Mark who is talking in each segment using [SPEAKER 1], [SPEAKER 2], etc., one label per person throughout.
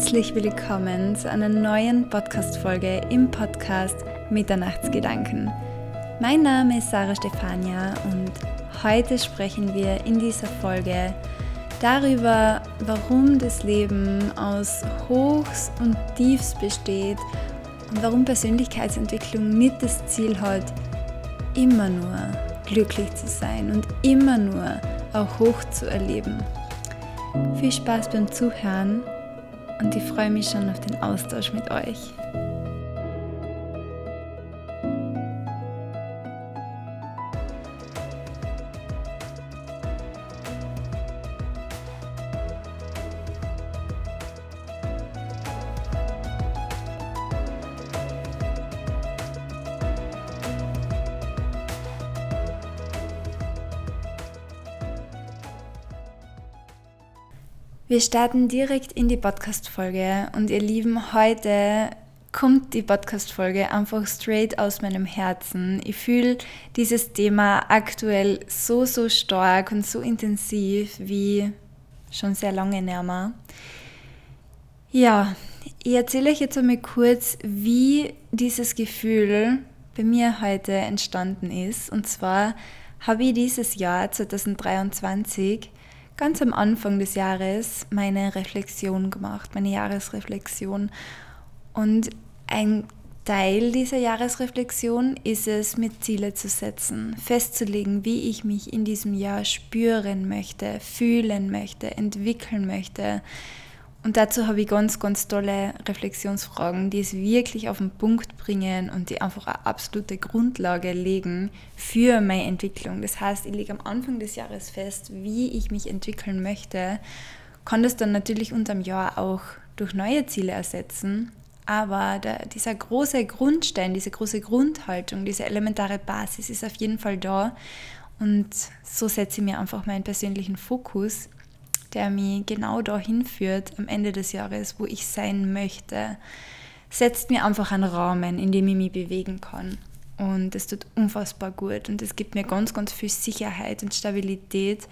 [SPEAKER 1] Herzlich willkommen zu einer neuen Podcast-Folge im Podcast Mitternachtsgedanken. Mein Name ist Sarah Stefania und heute sprechen wir in dieser Folge darüber, warum das Leben aus Hochs und Tiefs besteht und warum Persönlichkeitsentwicklung nicht das Ziel hat, immer nur glücklich zu sein und immer nur auch hoch zu erleben. Viel Spaß beim Zuhören und ich freue mich schon auf den Austausch mit euch. Wir starten direkt in die Podcast-Folge und ihr Lieben, heute kommt die Podcast-Folge einfach straight aus meinem Herzen. Ich fühle dieses Thema aktuell so, so stark und so intensiv wie schon sehr lange nicht. Ja, ich erzähle euch jetzt einmal kurz, wie dieses Gefühl bei mir heute entstanden ist. Und zwar habe ich dieses Jahr 2023 ganz am Anfang des Jahres meine Reflexion gemacht, meine Jahresreflexion. Und ein Teil dieser Jahresreflexion ist es, mir Ziele zu setzen, festzulegen, wie ich mich in diesem Jahr spüren möchte, fühlen möchte, entwickeln möchte, und dazu habe ich ganz, ganz tolle Reflexionsfragen, die es wirklich auf den Punkt bringen und die einfach eine absolute Grundlage legen für meine Entwicklung. Das heißt, ich lege am Anfang des Jahres fest, wie ich mich entwickeln möchte, kann das dann natürlich unterm Jahr auch durch neue Ziele ersetzen. Aber der, dieser große Grundstein, diese große Grundhaltung, diese elementare Basis ist auf jeden Fall da. Und so setze ich mir einfach meinen persönlichen Fokus der mich genau dahin führt am Ende des Jahres, wo ich sein möchte, setzt mir einfach einen Rahmen, in dem ich mich bewegen kann. Und das tut unfassbar gut und es gibt mir ganz, ganz viel Sicherheit und Stabilität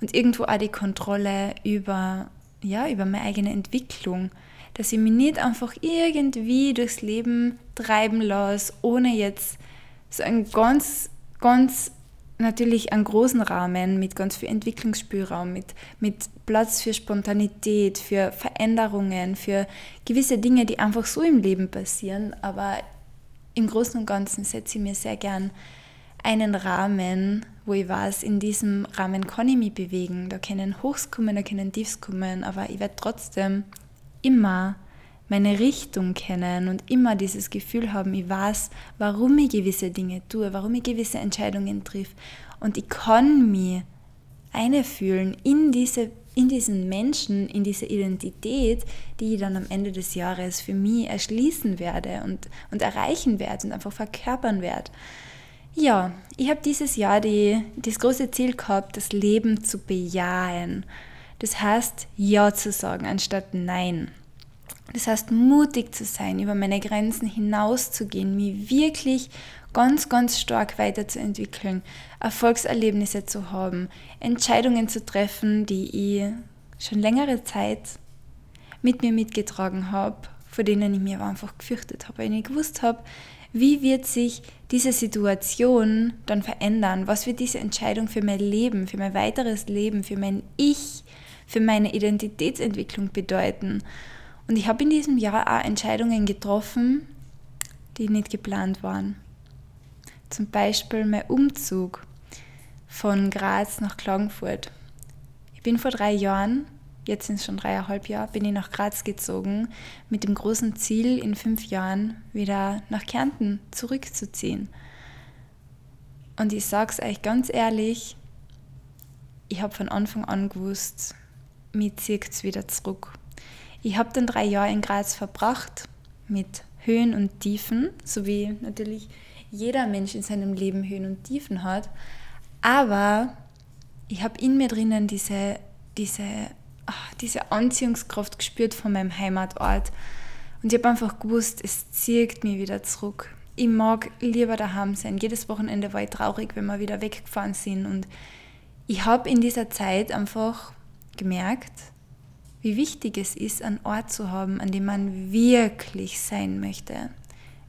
[SPEAKER 1] und irgendwo auch die Kontrolle über, ja, über meine eigene Entwicklung. Dass ich mich nicht einfach irgendwie durchs Leben treiben lasse, ohne jetzt so ein ganz, ganz natürlich einen großen Rahmen mit ganz viel Entwicklungsspielraum, mit, mit Platz für Spontanität, für Veränderungen, für gewisse Dinge, die einfach so im Leben passieren. Aber im Großen und Ganzen setze ich mir sehr gern einen Rahmen, wo ich weiß, in diesem Rahmen kann ich mich bewegen. Da können Hochs kommen, da können Tiefs kommen, aber ich werde trotzdem immer meine Richtung kennen und immer dieses Gefühl haben, ich weiß, warum ich gewisse Dinge tue, warum ich gewisse Entscheidungen triff. Und ich kann mich einfühlen in, diese, in diesen Menschen, in diese Identität, die ich dann am Ende des Jahres für mich erschließen werde und, und erreichen werde und einfach verkörpern werde. Ja, ich habe dieses Jahr die, das große Ziel gehabt, das Leben zu bejahen. Das heißt, Ja zu sagen anstatt Nein. Das heißt, mutig zu sein, über meine Grenzen hinauszugehen, mich wirklich ganz, ganz stark weiterzuentwickeln, Erfolgserlebnisse zu haben, Entscheidungen zu treffen, die ich schon längere Zeit mit mir mitgetragen habe, vor denen ich mir aber einfach gefürchtet habe, weil ich gewusst habe, wie wird sich diese Situation dann verändern? Was wird diese Entscheidung für mein Leben, für mein weiteres Leben, für mein Ich, für meine Identitätsentwicklung bedeuten? Und ich habe in diesem Jahr auch Entscheidungen getroffen, die nicht geplant waren. Zum Beispiel mein Umzug von Graz nach Klagenfurt. Ich bin vor drei Jahren, jetzt sind es schon dreieinhalb Jahre, bin ich nach Graz gezogen mit dem großen Ziel, in fünf Jahren wieder nach Kärnten zurückzuziehen. Und ich sage es euch ganz ehrlich, ich habe von Anfang an gewusst, mir zieht es wieder zurück. Ich habe dann drei Jahre in Graz verbracht mit Höhen und Tiefen, so wie natürlich jeder Mensch in seinem Leben Höhen und Tiefen hat. Aber ich habe in mir drinnen diese, diese, ach, diese Anziehungskraft gespürt von meinem Heimatort. Und ich habe einfach gewusst, es zieht mich wieder zurück. Ich mag lieber daheim sein. Jedes Wochenende war ich traurig, wenn wir wieder weggefahren sind. Und ich habe in dieser Zeit einfach gemerkt, wie wichtig es ist, einen Ort zu haben, an dem man wirklich sein möchte.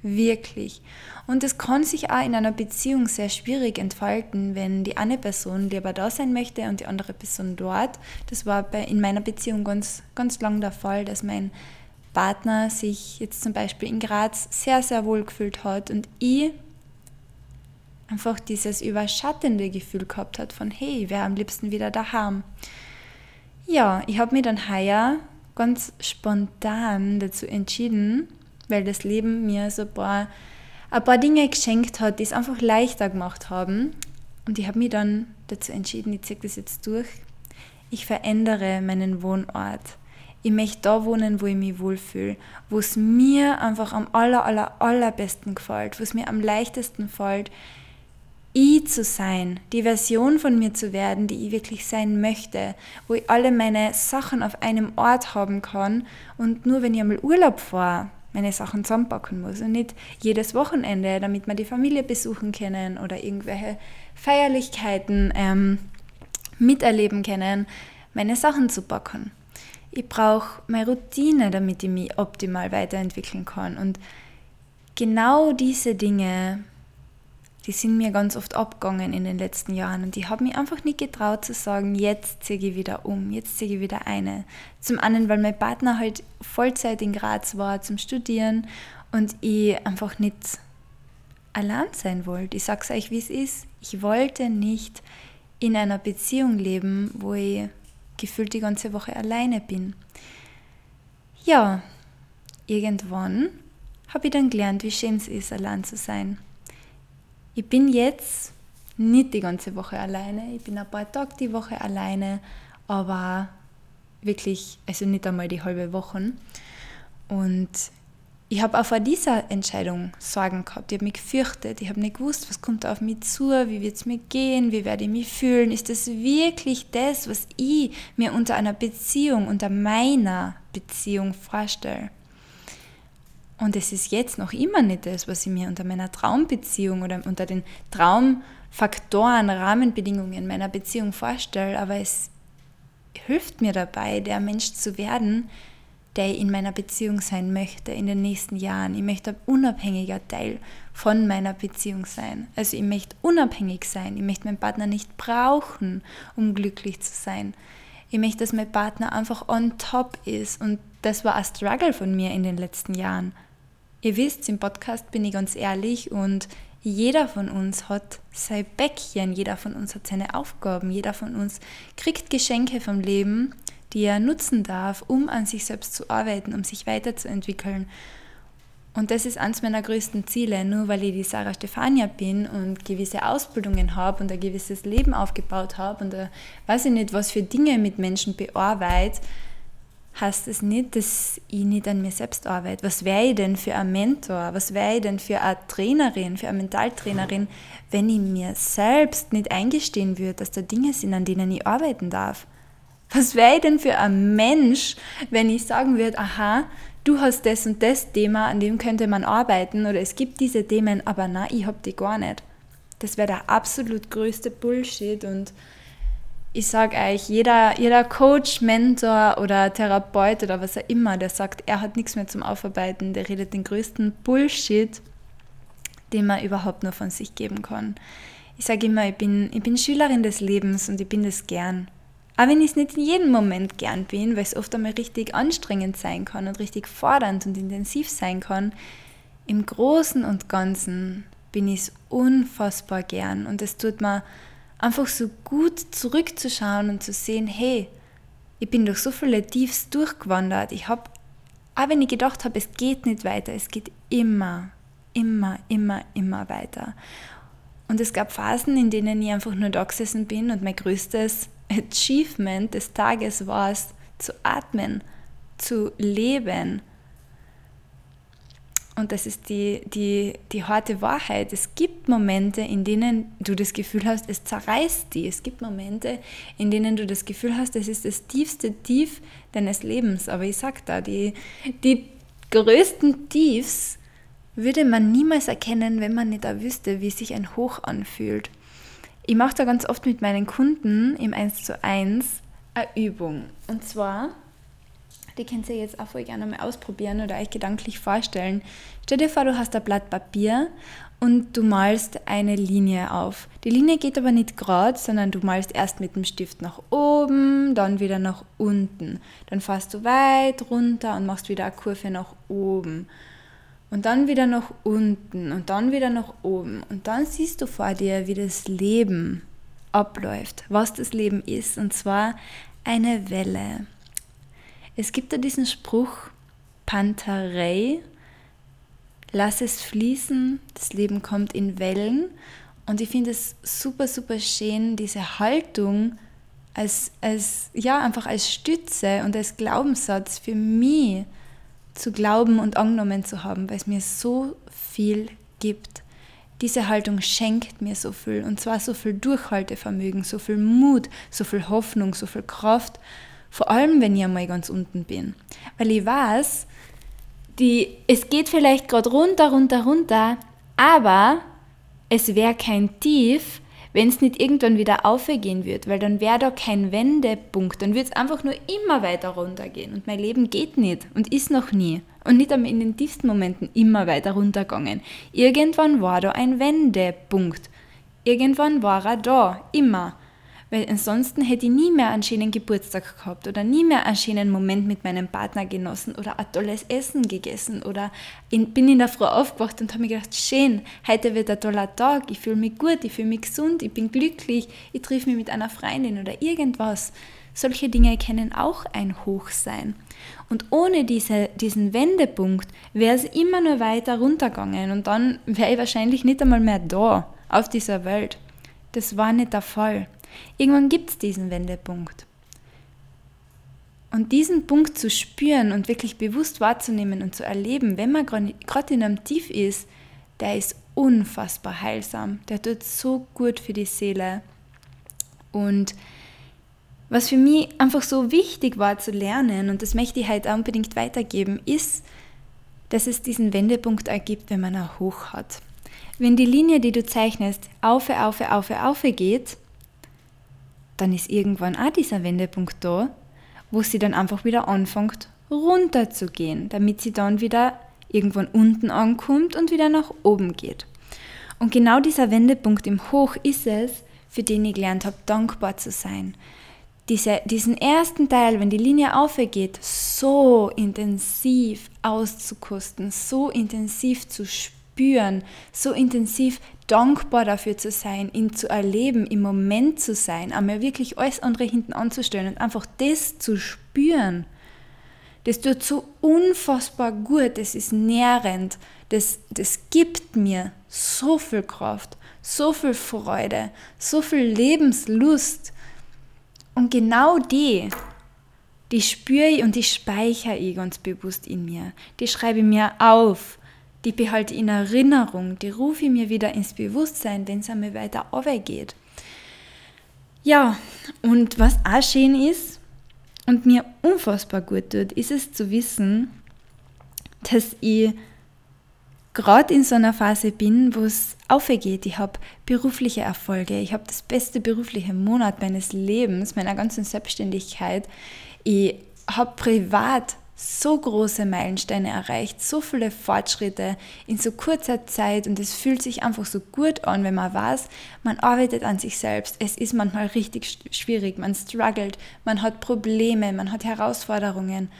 [SPEAKER 1] Wirklich. Und es kann sich auch in einer Beziehung sehr schwierig entfalten, wenn die eine Person lieber da sein möchte und die andere Person dort. Das war bei, in meiner Beziehung ganz, ganz lang der Fall, dass mein Partner sich jetzt zum Beispiel in Graz sehr, sehr wohl gefühlt hat und ich einfach dieses überschattende Gefühl gehabt hat von, hey, ich wäre am liebsten wieder daheim. Ja, ich habe mich dann heuer ganz spontan dazu entschieden, weil das Leben mir so ein paar, ein paar Dinge geschenkt hat, die es einfach leichter gemacht haben. Und ich habe mich dann dazu entschieden, ich ziehe das jetzt durch. Ich verändere meinen Wohnort. Ich möchte da wohnen, wo ich mich wohlfühle, wo es mir einfach am aller, aller, allerbesten gefällt, wo es mir am leichtesten fällt, ich zu sein, die Version von mir zu werden, die ich wirklich sein möchte, wo ich alle meine Sachen auf einem Ort haben kann und nur wenn ich einmal Urlaub fahre, meine Sachen zusammenpacken muss und nicht jedes Wochenende, damit wir die Familie besuchen können oder irgendwelche Feierlichkeiten ähm, miterleben können, meine Sachen zu packen. Ich brauche meine Routine, damit ich mich optimal weiterentwickeln kann. Und genau diese Dinge, die sind mir ganz oft abgegangen in den letzten Jahren. Und ich habe mich einfach nicht getraut zu sagen, jetzt ziehe ich wieder um, jetzt ziehe ich wieder eine. Zum einen, weil mein Partner halt Vollzeit in Graz war zum Studieren und ich einfach nicht allein sein wollte. Ich sage es euch, wie es ist. Ich wollte nicht in einer Beziehung leben, wo ich gefühlt die ganze Woche alleine bin. Ja, irgendwann habe ich dann gelernt, wie schön es ist, allein zu sein. Ich bin jetzt nicht die ganze Woche alleine, ich bin ein paar Tage die Woche alleine, aber wirklich, also nicht einmal die halbe Woche. Und ich habe auch vor dieser Entscheidung Sorgen gehabt. Ich habe mich gefürchtet. Ich habe nicht gewusst, was kommt auf mich zu, wie wird es mir gehen, wie werde ich mich fühlen. Ist das wirklich das, was ich mir unter einer Beziehung, unter meiner Beziehung vorstelle? Und es ist jetzt noch immer nicht das, was ich mir unter meiner Traumbeziehung oder unter den Traumfaktoren, Rahmenbedingungen meiner Beziehung vorstelle, aber es hilft mir dabei, der Mensch zu werden, der ich in meiner Beziehung sein möchte in den nächsten Jahren. Ich möchte ein unabhängiger Teil von meiner Beziehung sein. Also ich möchte unabhängig sein. Ich möchte meinen Partner nicht brauchen, um glücklich zu sein. Ich möchte, dass mein Partner einfach on top ist. Und das war ein Struggle von mir in den letzten Jahren. Ihr wisst, im Podcast bin ich ganz ehrlich und jeder von uns hat sein Bäckchen, jeder von uns hat seine Aufgaben, jeder von uns kriegt Geschenke vom Leben die er nutzen darf, um an sich selbst zu arbeiten, um sich weiterzuentwickeln. Und das ist eines meiner größten Ziele. Nur weil ich die Sarah Stefania bin und gewisse Ausbildungen habe und ein gewisses Leben aufgebaut habe und ein, weiß ich nicht, was für Dinge mit Menschen bearbeite, heißt es das nicht, dass ich nicht an mir selbst arbeite. Was wäre ich denn für ein Mentor? Was wäre ich denn für eine Trainerin, für eine Mentaltrainerin, wenn ich mir selbst nicht eingestehen würde, dass da Dinge sind, an denen ich arbeiten darf? Was wäre ich denn für ein Mensch, wenn ich sagen würde, aha, du hast das und das Thema, an dem könnte man arbeiten oder es gibt diese Themen, aber na, ich habe die gar nicht. Das wäre der absolut größte Bullshit und ich sage euch, jeder, jeder Coach, Mentor oder Therapeut oder was auch immer, der sagt, er hat nichts mehr zum Aufarbeiten, der redet den größten Bullshit, den man überhaupt nur von sich geben kann. Ich sage immer, ich bin, ich bin Schülerin des Lebens und ich bin das gern. Auch wenn ich es nicht in jedem Moment gern bin, weil es oft einmal richtig anstrengend sein kann und richtig fordernd und intensiv sein kann, im Großen und Ganzen bin ich es unfassbar gern. Und es tut mir einfach so gut zurückzuschauen und zu sehen, hey, ich bin durch so viele Tiefs durchgewandert. Ich habe, auch wenn ich gedacht habe, es geht nicht weiter, es geht immer, immer, immer, immer weiter. Und es gab Phasen, in denen ich einfach nur da gesessen bin und mein größtes Achievement des Tages war es, zu atmen, zu leben. Und das ist die, die, die harte Wahrheit. Es gibt Momente, in denen du das Gefühl hast, es zerreißt die. Es gibt Momente, in denen du das Gefühl hast, es ist das tiefste Tief deines Lebens. Aber ich sag da, die, die größten Tiefs würde man niemals erkennen, wenn man nicht da wüsste, wie sich ein Hoch anfühlt. Ich mache da ganz oft mit meinen Kunden im 1 zu 1 eine Übung. Und zwar die könnt ihr jetzt auch voll gerne mal ausprobieren oder euch gedanklich vorstellen. Stell dir vor, du hast ein Blatt Papier und du malst eine Linie auf. Die Linie geht aber nicht gerade, sondern du malst erst mit dem Stift nach oben, dann wieder nach unten. Dann fährst du weit runter und machst wieder eine Kurve nach oben. Und dann wieder nach unten und dann wieder nach oben. Und dann siehst du vor dir, wie das Leben abläuft, was das Leben ist. Und zwar eine Welle. Es gibt da diesen Spruch, Pantarei, lass es fließen, das Leben kommt in Wellen. Und ich finde es super, super schön, diese Haltung als, als, ja, einfach als Stütze und als Glaubenssatz für mich zu glauben und angenommen zu haben, weil es mir so viel gibt. Diese Haltung schenkt mir so viel und zwar so viel Durchhaltevermögen, so viel Mut, so viel Hoffnung, so viel Kraft, vor allem wenn ich einmal ganz unten bin. Weil ich weiß, die, es geht vielleicht gerade runter, runter, runter, aber es wäre kein Tief, wenn es nicht irgendwann wieder aufgehen wird, weil dann wäre da kein Wendepunkt, dann wird es einfach nur immer weiter runtergehen und mein Leben geht nicht und ist noch nie und nicht einmal in den tiefsten Momenten immer weiter runtergegangen. Irgendwann war da ein Wendepunkt. Irgendwann war er da, immer. Weil ansonsten hätte ich nie mehr einen schönen Geburtstag gehabt oder nie mehr einen schönen Moment mit meinem Partner genossen oder ein tolles Essen gegessen oder in, bin in der Früh aufgewacht und habe mir gedacht, schön, heute wird ein toller Tag, ich fühle mich gut, ich fühle mich gesund, ich bin glücklich, ich treffe mich mit einer Freundin oder irgendwas. Solche Dinge können auch ein Hoch sein. Und ohne diese, diesen Wendepunkt wäre es immer nur weiter runtergegangen und dann wäre ich wahrscheinlich nicht einmal mehr da auf dieser Welt. Das war nicht der Fall. Irgendwann gibt es diesen Wendepunkt. Und diesen Punkt zu spüren und wirklich bewusst wahrzunehmen und zu erleben, wenn man gerade in einem Tief ist, der ist unfassbar heilsam. Der tut so gut für die Seele. Und was für mich einfach so wichtig war zu lernen, und das möchte ich halt auch unbedingt weitergeben, ist, dass es diesen Wendepunkt ergibt, wenn man ein Hoch hat. Wenn die Linie, die du zeichnest, auf, auf, auf, auf geht, dann ist irgendwann auch dieser Wendepunkt da, wo sie dann einfach wieder anfängt runter zu gehen, damit sie dann wieder irgendwann unten ankommt und wieder nach oben geht. Und genau dieser Wendepunkt im Hoch ist es, für den ich gelernt habe, dankbar zu sein. Diese, diesen ersten Teil, wenn die Linie aufgeht, so intensiv auszukosten, so intensiv zu spüren, so intensiv dankbar dafür zu sein, ihn zu erleben, im Moment zu sein, einmal wirklich alles andere hinten anzustellen und einfach das zu spüren. Das tut so unfassbar gut, das ist nährend, das, das gibt mir so viel Kraft, so viel Freude, so viel Lebenslust. Und genau die, die spüre ich und die speichere ich ganz bewusst in mir. Die schreibe ich mir auf die behalte ich in Erinnerung, die rufe ich mir wieder ins Bewusstsein, wenn es einmal weiter geht. Ja, und was auch schön ist und mir unfassbar gut tut, ist es zu wissen, dass ich gerade in so einer Phase bin, wo es aufgeht. Ich habe berufliche Erfolge, ich habe das beste berufliche Monat meines Lebens, meiner ganzen Selbstständigkeit. Ich habe privat so große Meilensteine erreicht, so viele Fortschritte in so kurzer Zeit und es fühlt sich einfach so gut an, wenn man weiß, man arbeitet an sich selbst. Es ist manchmal richtig schwierig, man struggelt, man hat Probleme, man hat Herausforderungen,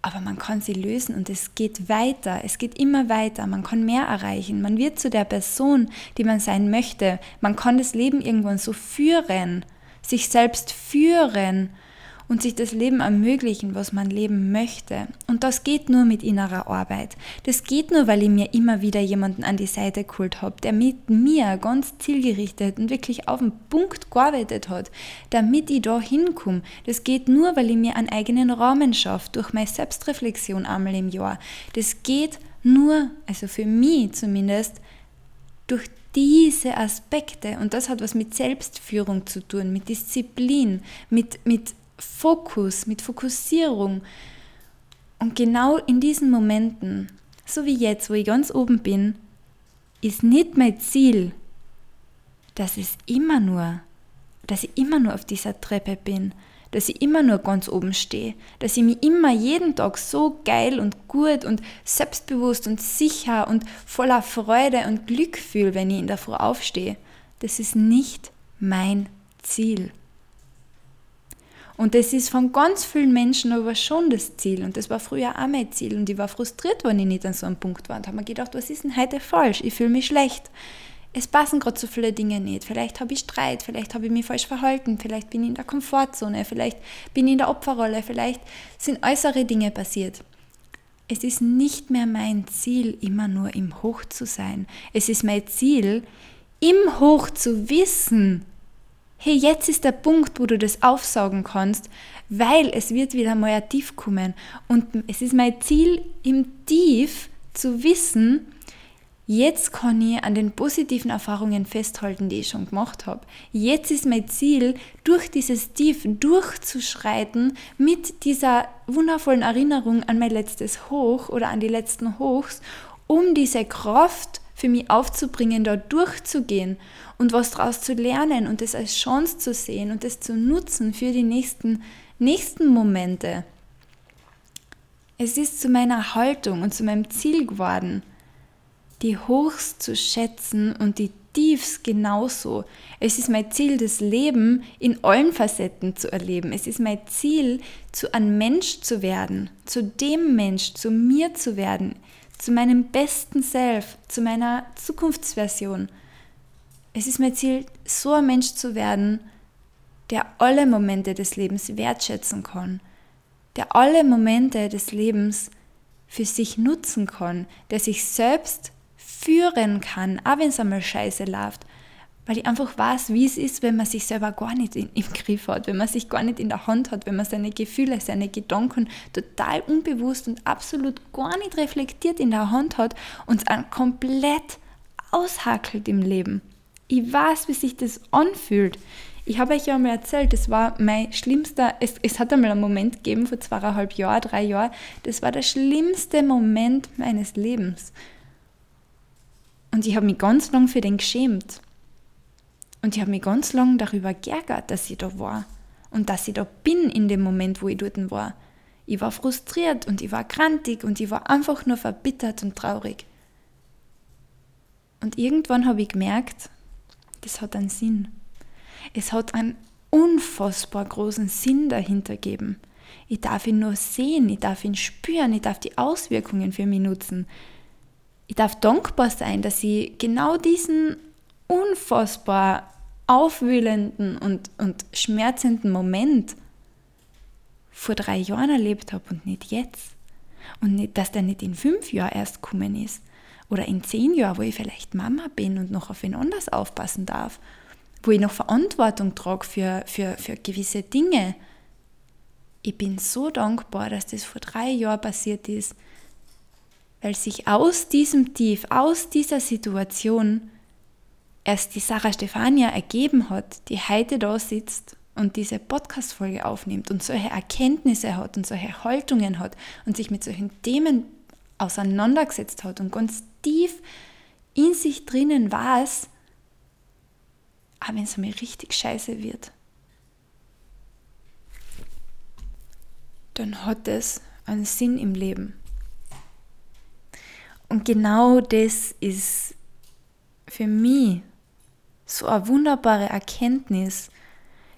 [SPEAKER 1] aber man kann sie lösen und es geht weiter, es geht immer weiter, man kann mehr erreichen, man wird zu der Person, die man sein möchte, man kann das Leben irgendwann so führen, sich selbst führen und sich das Leben ermöglichen, was man leben möchte. Und das geht nur mit innerer Arbeit. Das geht nur, weil ich mir immer wieder jemanden an die Seite geholt habe, der mit mir ganz zielgerichtet und wirklich auf den Punkt gearbeitet hat, damit ich da hinkomme. Das geht nur, weil ich mir einen eigenen Rahmen schaffe, durch meine Selbstreflexion einmal im Jahr. Das geht nur, also für mich zumindest, durch diese Aspekte, und das hat was mit Selbstführung zu tun, mit Disziplin, mit, mit Fokus, mit Fokussierung. Und genau in diesen Momenten, so wie jetzt, wo ich ganz oben bin, ist nicht mein Ziel, dass es immer nur, dass ich immer nur auf dieser Treppe bin, dass ich immer nur ganz oben stehe, dass ich mich immer jeden Tag so geil und gut und selbstbewusst und sicher und voller Freude und Glück fühle, wenn ich in der Früh aufstehe. Das ist nicht mein Ziel. Und das ist von ganz vielen Menschen aber schon das Ziel. Und das war früher auch mein Ziel. Und ich war frustriert, wenn ich nicht an so einem Punkt war. Und habe mir gedacht, was ist denn heute falsch? Ich fühle mich schlecht. Es passen gerade so viele Dinge nicht. Vielleicht habe ich Streit, vielleicht habe ich mich falsch verhalten, vielleicht bin ich in der Komfortzone, vielleicht bin ich in der Opferrolle, vielleicht sind äußere Dinge passiert. Es ist nicht mehr mein Ziel, immer nur im Hoch zu sein. Es ist mein Ziel, im Hoch zu wissen, hey, jetzt ist der Punkt, wo du das aufsaugen kannst, weil es wird wieder mal ein Tief kommen. Und es ist mein Ziel, im Tief zu wissen, jetzt kann ich an den positiven Erfahrungen festhalten, die ich schon gemacht habe. Jetzt ist mein Ziel, durch dieses Tief durchzuschreiten mit dieser wundervollen Erinnerung an mein letztes Hoch oder an die letzten Hochs, um diese Kraft für mich aufzubringen, da durchzugehen und was daraus zu lernen und das als Chance zu sehen und das zu nutzen für die nächsten, nächsten Momente. Es ist zu meiner Haltung und zu meinem Ziel geworden, die Hochs zu schätzen und die Tiefs genauso. Es ist mein Ziel, das Leben in allen Facetten zu erleben. Es ist mein Ziel, zu einem Mensch zu werden, zu dem Mensch, zu mir zu werden, zu meinem besten Self, zu meiner Zukunftsversion. Es ist mein Ziel, so ein Mensch zu werden, der alle Momente des Lebens wertschätzen kann, der alle Momente des Lebens für sich nutzen kann, der sich selbst führen kann, auch wenn es einmal scheiße läuft, weil ich einfach weiß, wie es ist, wenn man sich selber gar nicht in, im Griff hat, wenn man sich gar nicht in der Hand hat, wenn man seine Gefühle, seine Gedanken total unbewusst und absolut gar nicht reflektiert in der Hand hat und es komplett aushackelt im Leben. Ich weiß, wie sich das anfühlt. Ich habe euch ja einmal erzählt, das war mein schlimmster, es, es hat einmal einen Moment gegeben vor zweieinhalb Jahren, drei Jahren, das war der schlimmste Moment meines Lebens. Und ich habe mich ganz lang für den geschämt. Und ich habe mich ganz lang darüber geärgert, dass ich da war und dass ich da bin in dem Moment, wo ich dort war. Ich war frustriert und ich war krantig und ich war einfach nur verbittert und traurig. Und irgendwann habe ich gemerkt, das hat einen Sinn. Es hat einen unfassbar großen Sinn dahinter geben. Ich darf ihn nur sehen, ich darf ihn spüren, ich darf die Auswirkungen für mich nutzen. Ich darf dankbar sein, dass ich genau diesen unfassbar aufwühlenden und, und schmerzenden Moment vor drei Jahren erlebt habe und nicht jetzt. Und nicht, dass der nicht in fünf Jahren erst gekommen ist. Oder in zehn Jahren, wo ich vielleicht Mama bin und noch auf wen anders aufpassen darf. Wo ich noch Verantwortung trage für, für, für gewisse Dinge. Ich bin so dankbar, dass das vor drei Jahren passiert ist, weil sich aus diesem Tief, aus dieser Situation erst die Sarah Stefania ergeben hat, die heute da sitzt und diese Podcast-Folge aufnimmt und solche Erkenntnisse hat und solche Haltungen hat und sich mit solchen Themen auseinandergesetzt hat und ganz tief in sich drinnen weiß, aber wenn es mir richtig scheiße wird, dann hat es einen Sinn im Leben. Und genau das ist für mich so eine wunderbare Erkenntnis.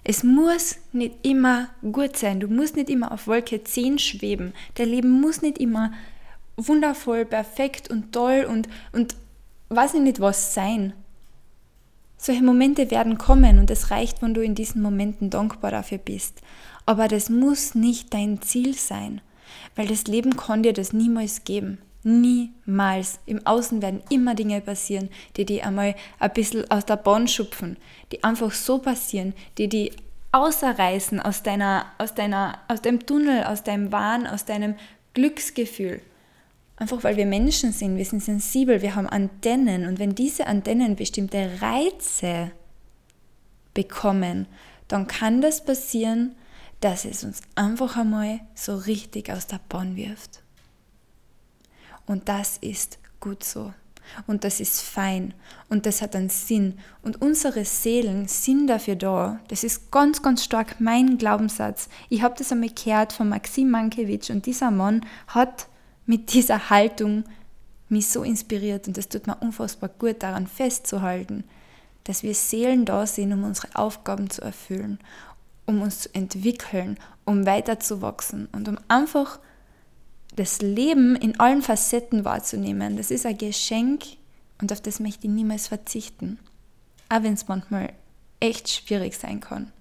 [SPEAKER 1] Es muss nicht immer gut sein. Du musst nicht immer auf Wolke 10 schweben. Dein Leben muss nicht immer wundervoll, perfekt und toll und, und weiß ich nicht was sein. Solche Momente werden kommen und es reicht, wenn du in diesen Momenten dankbar dafür bist. Aber das muss nicht dein Ziel sein, weil das Leben kann dir das niemals geben. Niemals. Im Außen werden immer Dinge passieren, die die einmal ein bisschen aus der Bahn schupfen, die einfach so passieren, die die außerreißen aus deiner, aus deiner, aus dem Tunnel, aus deinem Wahn, aus deinem Glücksgefühl. Einfach weil wir Menschen sind, wir sind sensibel, wir haben Antennen und wenn diese Antennen bestimmte Reize bekommen, dann kann das passieren, dass es uns einfach einmal so richtig aus der Bahn wirft. Und das ist gut so. Und das ist fein. Und das hat einen Sinn. Und unsere Seelen sind dafür da. Das ist ganz, ganz stark mein Glaubenssatz. Ich habe das einmal gehört von Maxim Mankiewicz und dieser Mann hat mit dieser Haltung mich so inspiriert und es tut mir unfassbar gut, daran festzuhalten, dass wir Seelen da sind, um unsere Aufgaben zu erfüllen, um uns zu entwickeln, um weiterzuwachsen und um einfach das Leben in allen Facetten wahrzunehmen. Das ist ein Geschenk und auf das möchte ich niemals verzichten. Auch wenn es manchmal echt schwierig sein kann.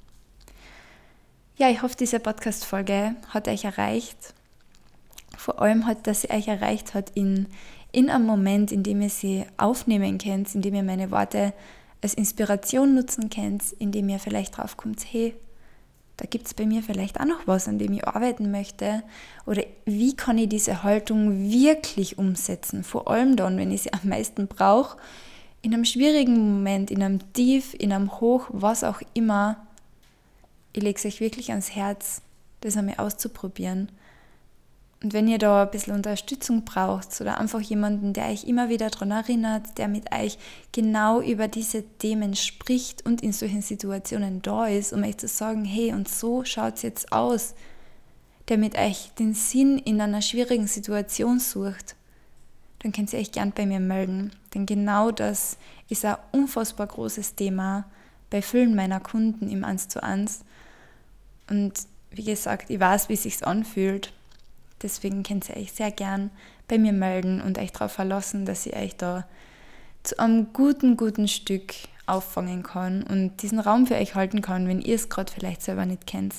[SPEAKER 1] Ja, ich hoffe, diese Podcast-Folge hat euch erreicht. Vor allem hat, dass sie euch erreicht hat in, in einem Moment, in dem ihr sie aufnehmen könnt, in dem ihr meine Worte als Inspiration nutzen könnt, in dem ihr vielleicht drauf kommt, hey, da gibt es bei mir vielleicht auch noch was, an dem ich arbeiten möchte. Oder wie kann ich diese Haltung wirklich umsetzen? Vor allem dann, wenn ich sie am meisten brauche, in einem schwierigen Moment, in einem Tief, in einem Hoch, was auch immer. Ich lege es euch wirklich ans Herz, das einmal auszuprobieren und wenn ihr da ein bisschen Unterstützung braucht oder einfach jemanden, der euch immer wieder daran erinnert, der mit euch genau über diese Themen spricht und in solchen Situationen da ist, um euch zu sagen, hey, und so schaut es jetzt aus, der mit euch den Sinn in einer schwierigen Situation sucht, dann könnt ihr euch gern bei mir melden. Denn genau das ist ein unfassbar großes Thema bei vielen meiner Kunden im 1 zu 1. Und wie gesagt, ich weiß, wie es sich anfühlt Deswegen könnt ihr euch sehr gern bei mir melden und euch darauf verlassen, dass ich euch da zu einem guten, guten Stück auffangen kann und diesen Raum für euch halten kann, wenn ihr es gerade vielleicht selber nicht kennt.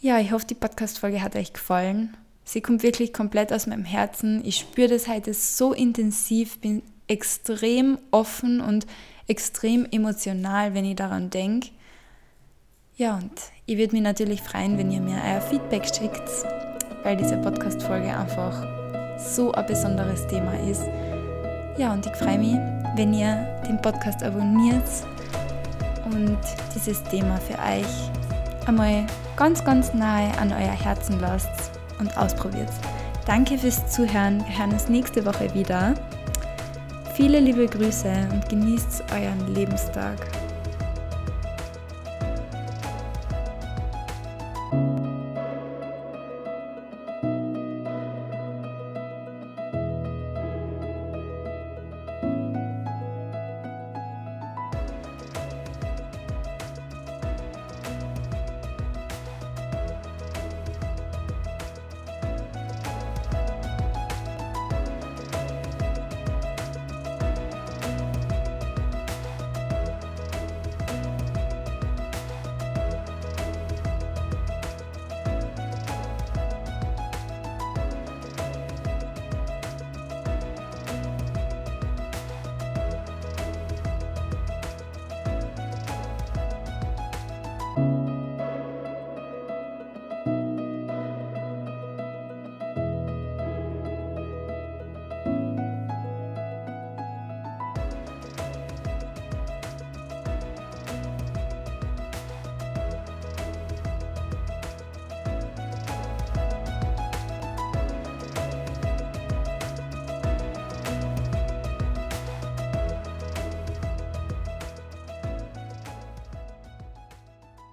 [SPEAKER 1] Ja, ich hoffe, die Podcast-Folge hat euch gefallen. Sie kommt wirklich komplett aus meinem Herzen. Ich spüre das heute so intensiv, bin extrem offen und extrem emotional, wenn ich daran denke. Ja, und ich würde mich natürlich freuen, wenn ihr mir euer Feedback schickt, weil diese Podcast-Folge einfach so ein besonderes Thema ist. Ja, und ich freue mich, wenn ihr den Podcast abonniert und dieses Thema für euch einmal ganz, ganz nahe an euer Herzen lasst und ausprobiert. Danke fürs Zuhören. Wir hören uns nächste Woche wieder. Viele liebe Grüße und genießt euren Lebenstag.